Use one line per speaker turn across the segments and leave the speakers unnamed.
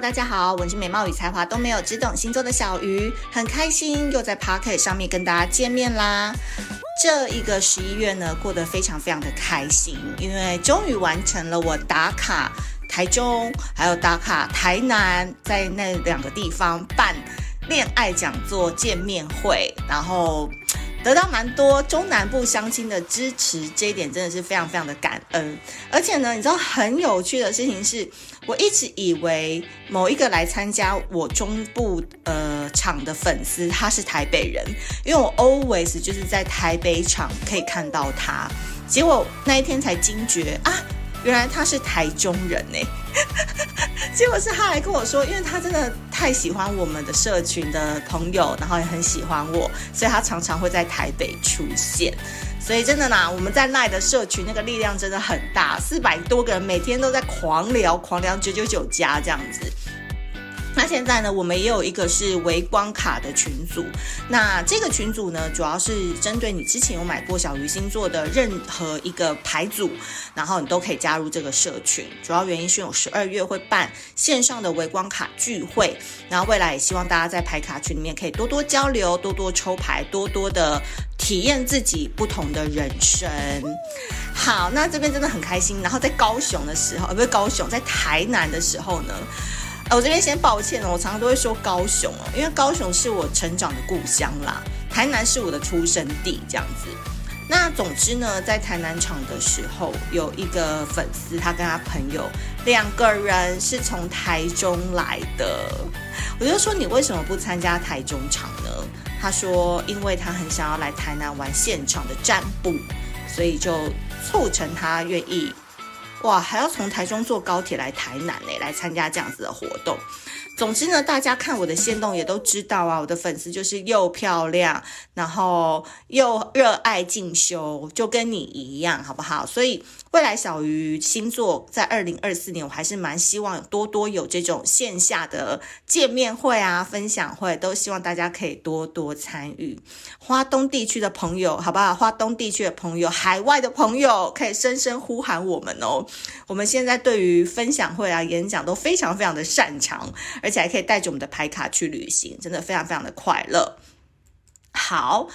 大家好，我是美貌与才华都没有，只懂星座的小鱼，很开心又在 Pocket 上面跟大家见面啦。这一个十一月呢，过得非常非常的开心，因为终于完成了我打卡台中，还有打卡台南，在那两个地方办恋爱讲座见面会，然后。得到蛮多中南部乡亲的支持，这一点真的是非常非常的感恩。而且呢，你知道很有趣的事情是，我一直以为某一个来参加我中部呃场的粉丝他是台北人，因为我 always 就是在台北场可以看到他，结果那一天才惊觉啊，原来他是台中人呢。结果是他来跟我说，因为他真的太喜欢我们的社群的朋友，然后也很喜欢我，所以他常常会在台北出现。所以真的呢，我们在赖的社群那个力量真的很大，四百多个人每天都在狂聊，狂聊九九九加这样子。那现在呢，我们也有一个是微光卡的群组。那这个群组呢，主要是针对你之前有买过小鱼星座的任何一个牌组，然后你都可以加入这个社群。主要原因是有十二月会办线上的微光卡聚会，然后未来也希望大家在牌卡群里面可以多多交流，多多抽牌，多多的体验自己不同的人生。好，那这边真的很开心。然后在高雄的时候，呃，不是高雄，在台南的时候呢。我这边先抱歉哦，我常常都会说高雄哦，因为高雄是我成长的故乡啦，台南是我的出生地，这样子。那总之呢，在台南场的时候，有一个粉丝，他跟他朋友两个人是从台中来的，我就说，你为什么不参加台中场呢？他说，因为他很想要来台南玩现场的占卜，所以就促成他愿意。哇，还要从台中坐高铁来台南呢，来参加这样子的活动。总之呢，大家看我的线动也都知道啊，我的粉丝就是又漂亮，然后又热爱进修，就跟你一样，好不好？所以未来小鱼星座在二零二四年，我还是蛮希望多多有这种线下的见面会啊、分享会，都希望大家可以多多参与。花东地区的朋友，好不好？花东地区的朋友，海外的朋友，可以深深呼喊我们哦。我们现在对于分享会啊、演讲都非常非常的擅长。而且还可以带着我们的牌卡去旅行，真的非常非常的快乐。好，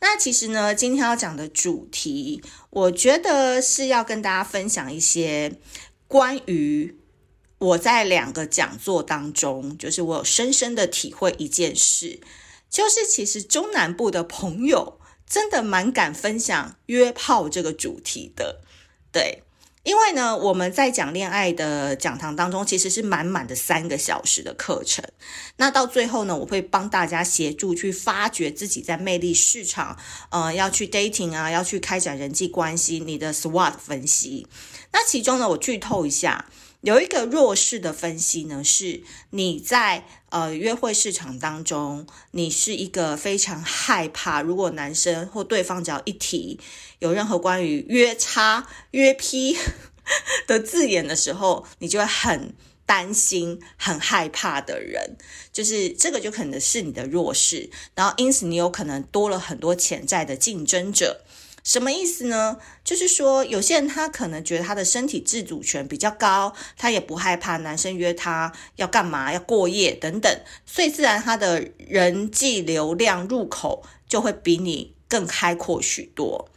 那其实呢，今天要讲的主题，我觉得是要跟大家分享一些关于我在两个讲座当中，就是我有深深的体会一件事，就是其实中南部的朋友真的蛮敢分享约炮这个主题的，对。因为呢，我们在讲恋爱的讲堂当中，其实是满满的三个小时的课程。那到最后呢，我会帮大家协助去发掘自己在魅力市场，呃，要去 dating 啊，要去开展人际关系，你的 SWOT 分析。那其中呢，我剧透一下，有一个弱势的分析呢，是你在呃约会市场当中，你是一个非常害怕，如果男生或对方只要一提。有任何关于约叉、约劈 的字眼的时候，你就会很担心、很害怕的人，就是这个就可能是你的弱势，然后因此你有可能多了很多潜在的竞争者。什么意思呢？就是说有些人他可能觉得他的身体自主权比较高，他也不害怕男生约他要干嘛、要过夜等等，所以自然他的人际流量入口就会比你更开阔许多。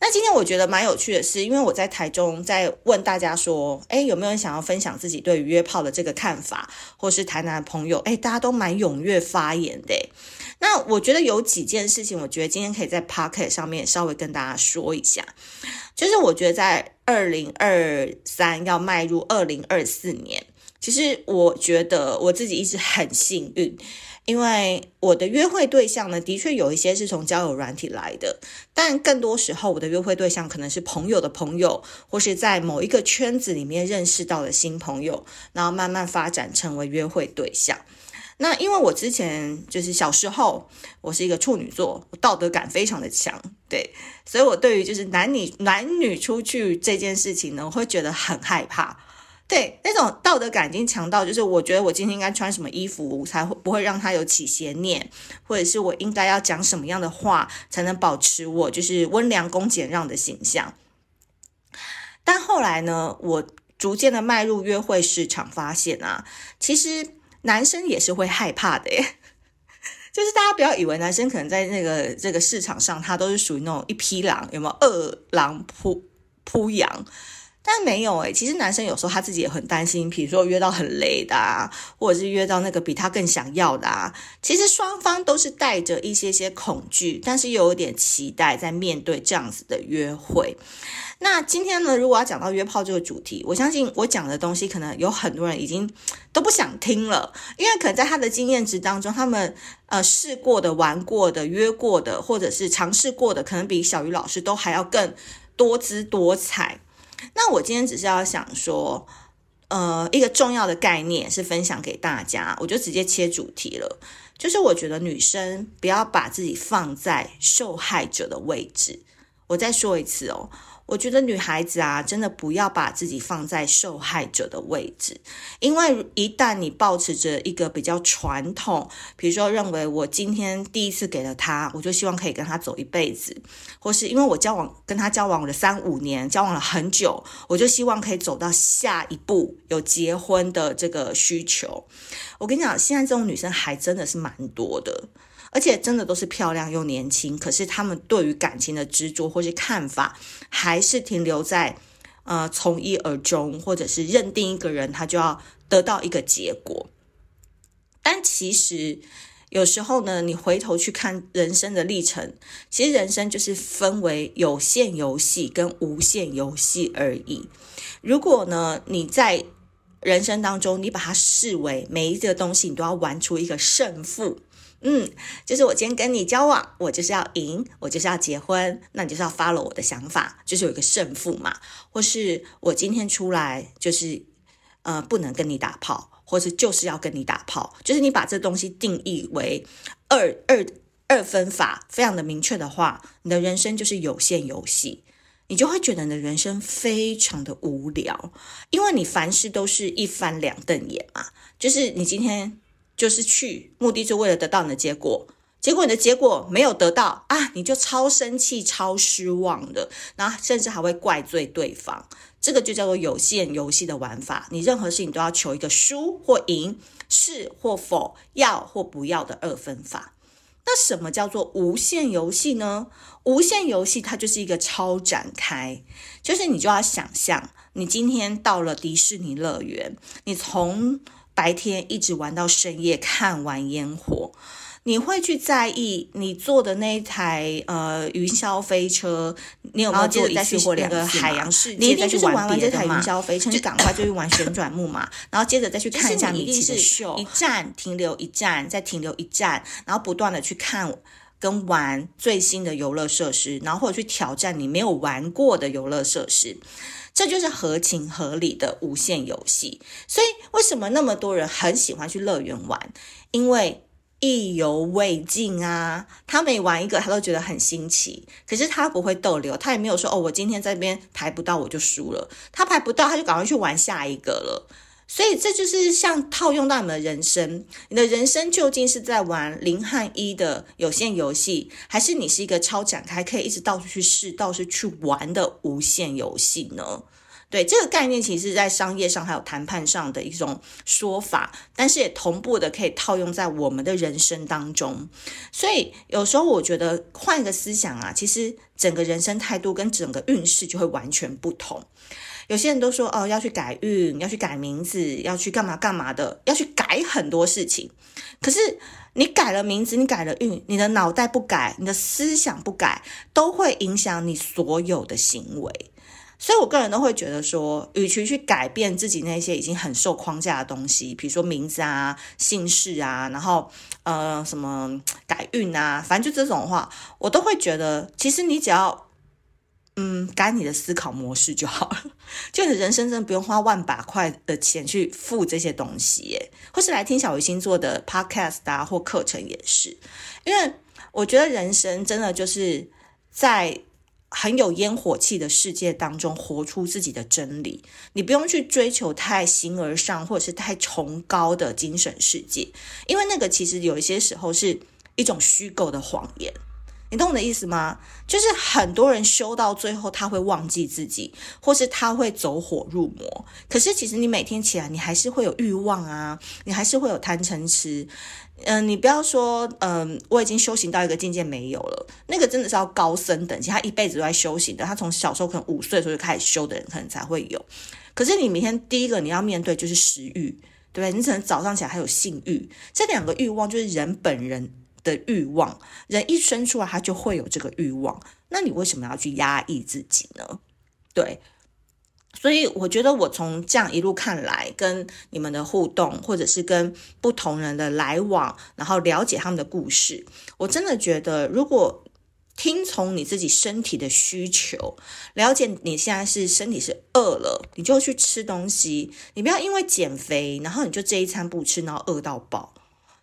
那今天我觉得蛮有趣的是，因为我在台中在问大家说，诶，有没有人想要分享自己对于约炮的这个看法，或是台南的朋友，诶，大家都蛮踊跃发言的。那我觉得有几件事情，我觉得今天可以在 Podcast 上面稍微跟大家说一下，就是我觉得在二零二三要迈入二零二四年，其实我觉得我自己一直很幸运。因为我的约会对象呢，的确有一些是从交友软体来的，但更多时候我的约会对象可能是朋友的朋友，或是在某一个圈子里面认识到的新朋友，然后慢慢发展成为约会对象。那因为我之前就是小时候，我是一个处女座，我道德感非常的强，对，所以我对于就是男女男女出去这件事情呢，我会觉得很害怕。对，那种道德感已经强到，就是我觉得我今天应该穿什么衣服才会不会让他有起邪念，或者是我应该要讲什么样的话才能保持我就是温良恭俭让的形象。但后来呢，我逐渐的迈入约会市场，发现啊，其实男生也是会害怕的耶。就是大家不要以为男生可能在那个这个市场上，他都是属于那种一匹狼，有没有二狼扑扑羊？但没有诶，其实男生有时候他自己也很担心，比如说约到很累的啊，或者是约到那个比他更想要的啊。其实双方都是带着一些些恐惧，但是又有点期待在面对这样子的约会。那今天呢，如果要讲到约炮这个主题，我相信我讲的东西可能有很多人已经都不想听了，因为可能在他的经验值当中，他们呃试过的、玩过的、约过的，或者是尝试过的，可能比小鱼老师都还要更多姿多彩。那我今天只是要想说，呃，一个重要的概念是分享给大家，我就直接切主题了，就是我觉得女生不要把自己放在受害者的位置。我再说一次哦。我觉得女孩子啊，真的不要把自己放在受害者的位置，因为一旦你抱持着一个比较传统，比如说认为我今天第一次给了他，我就希望可以跟他走一辈子，或是因为我交往跟他交往了三五年，交往了很久，我就希望可以走到下一步有结婚的这个需求。我跟你讲，现在这种女生还真的是蛮多的。而且真的都是漂亮又年轻，可是他们对于感情的执着或是看法，还是停留在呃从一而终，或者是认定一个人他就要得到一个结果。但其实有时候呢，你回头去看人生的历程，其实人生就是分为有限游戏跟无限游戏而已。如果呢你在人生当中，你把它视为每一个东西，你都要玩出一个胜负。嗯，就是我今天跟你交往，我就是要赢，我就是要结婚，那你就是要 follow 我的想法，就是有一个胜负嘛。或是我今天出来就是呃不能跟你打炮，或是就是要跟你打炮，就是你把这东西定义为二二二分法，非常的明确的话，你的人生就是有限游戏，你就会觉得你的人生非常的无聊，因为你凡事都是一翻两瞪眼嘛，就是你今天。就是去目的，就为了得到你的结果，结果你的结果没有得到啊，你就超生气、超失望的，然后甚至还会怪罪对方。这个就叫做有限游戏的玩法，你任何事情都要求一个输或赢，是或否，要或不要的二分法。那什么叫做无限游戏呢？无限游戏它就是一个超展开，就是你就要想象，你今天到了迪士尼乐园，你从白天一直玩到深夜，看完烟火，你会去在意你坐的那一台呃云霄飞车，你有没有坐一次或两个海洋世界？你一定就是玩完这台云霄飞车，就赶快就去玩旋转木马，然后接着再去看一下米奇的秀，一站停留一站，再停留一站，然后不断的去看跟玩最新的游乐设施，然后或者去挑战你没有玩过的游乐设施。这就是合情合理的无限游戏，所以为什么那么多人很喜欢去乐园玩？因为意犹未尽啊！他每玩一个，他都觉得很新奇。可是他不会逗留，他也没有说哦，我今天在这边排不到，我就输了。他排不到，他就赶快去玩下一个了。所以这就是像套用到你们的人生，你的人生究竟是在玩零和一的有限游戏，还是你是一个超展开，可以一直到处去试、到处去玩的无限游戏呢？对，这个概念，其实在商业上还有谈判上的一种说法，但是也同步的可以套用在我们的人生当中。所以有时候我觉得换一个思想啊，其实整个人生态度跟整个运势就会完全不同。有些人都说哦，要去改运，要去改名字，要去干嘛干嘛的，要去改很多事情。可是你改了名字，你改了运，你的脑袋不改，你的思想不改，都会影响你所有的行为。所以我个人都会觉得说，与其去改变自己那些已经很受框架的东西，比如说名字啊、姓氏啊，然后呃什么改运啊，反正就这种话，我都会觉得，其实你只要。嗯，改你的思考模式就好了。就你人生真的不用花万把块的钱去付这些东西耶，或是来听小鱼星座的 podcast 啊，或课程也是。因为我觉得人生真的就是在很有烟火气的世界当中活出自己的真理。你不用去追求太形而上或者是太崇高的精神世界，因为那个其实有一些时候是一种虚构的谎言。你懂我的意思吗？就是很多人修到最后，他会忘记自己，或是他会走火入魔。可是其实你每天起来，你还是会有欲望啊，你还是会有贪嗔痴。嗯、你不要说，嗯、我已经修行到一个境界没有了，那个真的是要高僧等级，他一辈子都在修行的。他从小时候可能五岁的时候就开始修的人，可能才会有。可是你每天第一个你要面对就是食欲，对不对？你可能早上起来还有性欲，这两个欲望就是人本人。的欲望，人一生出来他就会有这个欲望，那你为什么要去压抑自己呢？对，所以我觉得我从这样一路看来，跟你们的互动，或者是跟不同人的来往，然后了解他们的故事，我真的觉得，如果听从你自己身体的需求，了解你现在是身体是饿了，你就去吃东西，你不要因为减肥，然后你就这一餐不吃，然后饿到饱。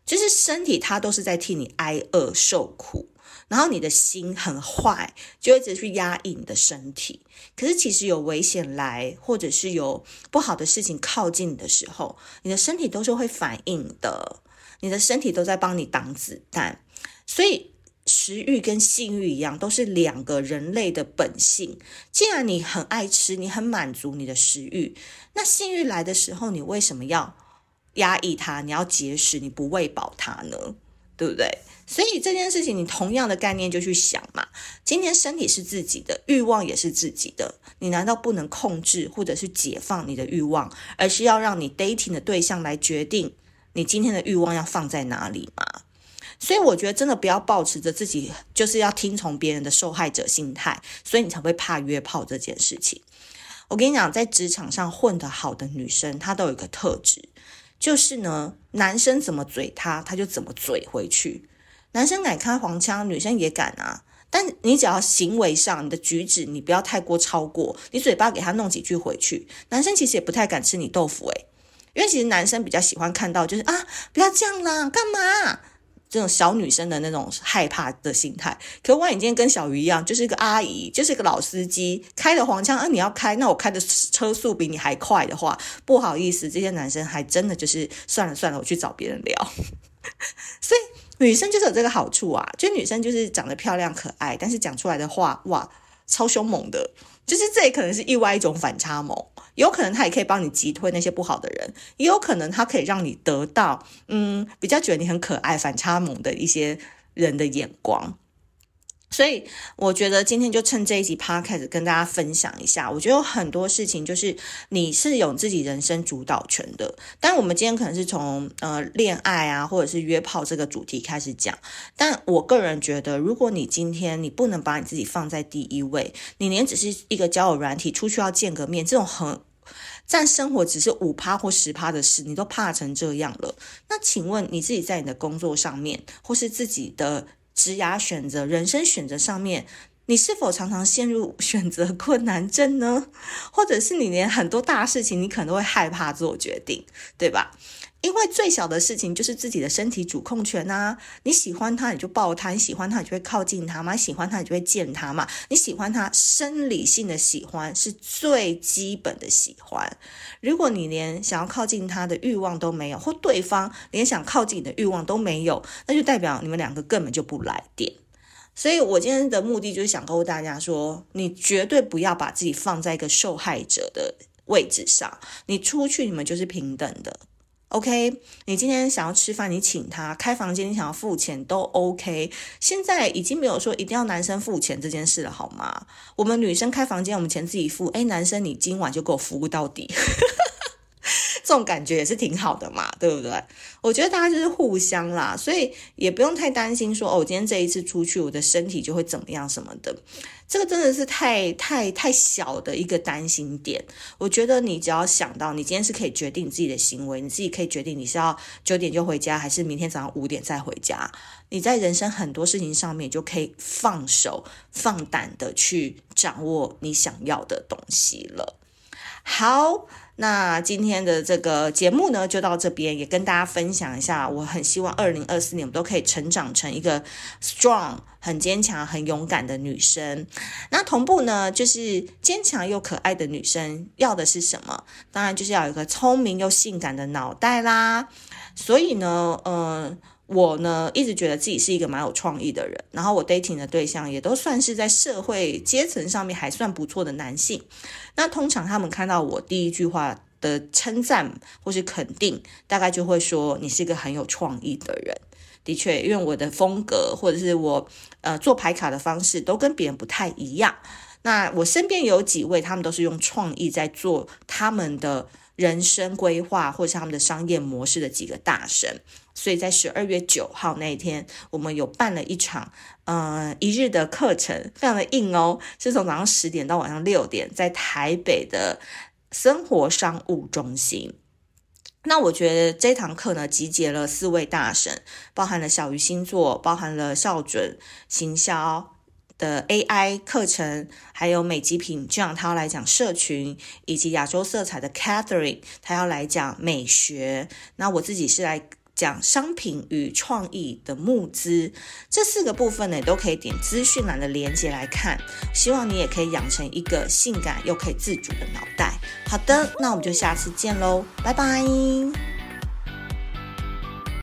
就是身体，它都是在替你挨饿受苦，然后你的心很坏，就一直去压抑你的身体。可是其实有危险来，或者是有不好的事情靠近你的时候，你的身体都是会反应的，你的身体都在帮你挡子弹。所以食欲跟性欲一样，都是两个人类的本性。既然你很爱吃，你很满足你的食欲，那性欲来的时候，你为什么要压抑它，你要节食，你不喂饱它呢，对不对？所以这件事情，你同样的概念就去想嘛。今天身体是自己的，欲望也是自己的，你难道不能控制或者是解放你的欲望，而是要让你 dating 的对象来决定你今天的欲望要放在哪里吗？所以我觉得真的不要抱持着自己就是要听从别人的受害者心态，所以你才会怕约炮这件事情。我跟你讲，在职场上混得好的女生，她都有一个特质。就是呢，男生怎么嘴他，他就怎么嘴回去。男生敢开黄腔，女生也敢啊。但你只要行为上，你的举止，你不要太过超过，你嘴巴给他弄几句回去，男生其实也不太敢吃你豆腐诶，因为其实男生比较喜欢看到就是啊，不要这样啦，干嘛？这种小女生的那种害怕的心态，可万一你今天跟小鱼一样，就是一个阿姨，就是一个老司机，开了黄腔，啊，你要开，那我开的车速比你还快的话，不好意思，这些男生还真的就是算了算了，我去找别人聊。所以女生就是有这个好处啊，就女生就是长得漂亮可爱，但是讲出来的话，哇，超凶猛的。就是这也可能是意外一种反差萌，有可能他也可以帮你击退那些不好的人，也有可能他可以让你得到，嗯，比较觉得你很可爱、反差萌的一些人的眼光。所以我觉得今天就趁这一集 podcast 跟大家分享一下。我觉得有很多事情就是你是有自己人生主导权的。但我们今天可能是从呃恋爱啊，或者是约炮这个主题开始讲。但我个人觉得，如果你今天你不能把你自己放在第一位，你连只是一个交友软体出去要见个面这种很占生活只是五趴或十趴的事，你都怕成这样了。那请问你自己在你的工作上面，或是自己的？职涯选择、人生选择上面，你是否常常陷入 选择困难症呢？或者是你连很多大事情，你可能都会害怕做决定，对吧？因为最小的事情就是自己的身体主控权啊！你喜欢他，你就抱他；你喜欢他，你就会靠近他嘛；喜欢他，你就会见他嘛。你喜欢他，生理性的喜欢是最基本的喜欢。如果你连想要靠近他的欲望都没有，或对方连想靠近你的欲望都没有，那就代表你们两个根本就不来电。所以我今天的目的就是想告诉大家说，你绝对不要把自己放在一个受害者的位置上。你出去，你们就是平等的。OK，你今天想要吃饭，你请他开房间，你想要付钱都 OK。现在已经没有说一定要男生付钱这件事了，好吗？我们女生开房间，我们钱自己付。哎，男生你今晚就给我服务到底。这种感觉也是挺好的嘛，对不对？我觉得大家就是互相啦，所以也不用太担心说哦，今天这一次出去，我的身体就会怎么样什么的。这个真的是太太太小的一个担心点。我觉得你只要想到，你今天是可以决定自己的行为，你自己可以决定你是要九点就回家，还是明天早上五点再回家。你在人生很多事情上面就可以放手放胆的去掌握你想要的东西了。好。那今天的这个节目呢，就到这边，也跟大家分享一下。我很希望二零二四年我们都可以成长成一个 strong、很坚强、很勇敢的女生。那同步呢，就是坚强又可爱的女生要的是什么？当然就是要有一个聪明又性感的脑袋啦。所以呢，呃，我呢一直觉得自己是一个蛮有创意的人，然后我 dating 的对象也都算是在社会阶层上面还算不错的男性。那通常他们看到我第一句话的称赞或是肯定，大概就会说你是一个很有创意的人。的确，因为我的风格或者是我呃做牌卡的方式都跟别人不太一样。那我身边有几位，他们都是用创意在做他们的人生规划，或者是他们的商业模式的几个大神。所以在十二月九号那一天，我们有办了一场呃一日的课程，非常的硬哦，是从早上十点到晚上六点，在台北的生活商务中心。那我觉得这堂课呢，集结了四位大神，包含了小鱼星座，包含了校准行销的 AI 课程，还有美极品这样，他要来讲社群，以及亚洲色彩的 Catherine，他要来讲美学。那我自己是来讲商品与创意的募资，这四个部分呢，都可以点资讯栏的链接来看。希望你也可以养成一个性感又可以自主的脑袋。好的，那我们就下次见喽，拜拜。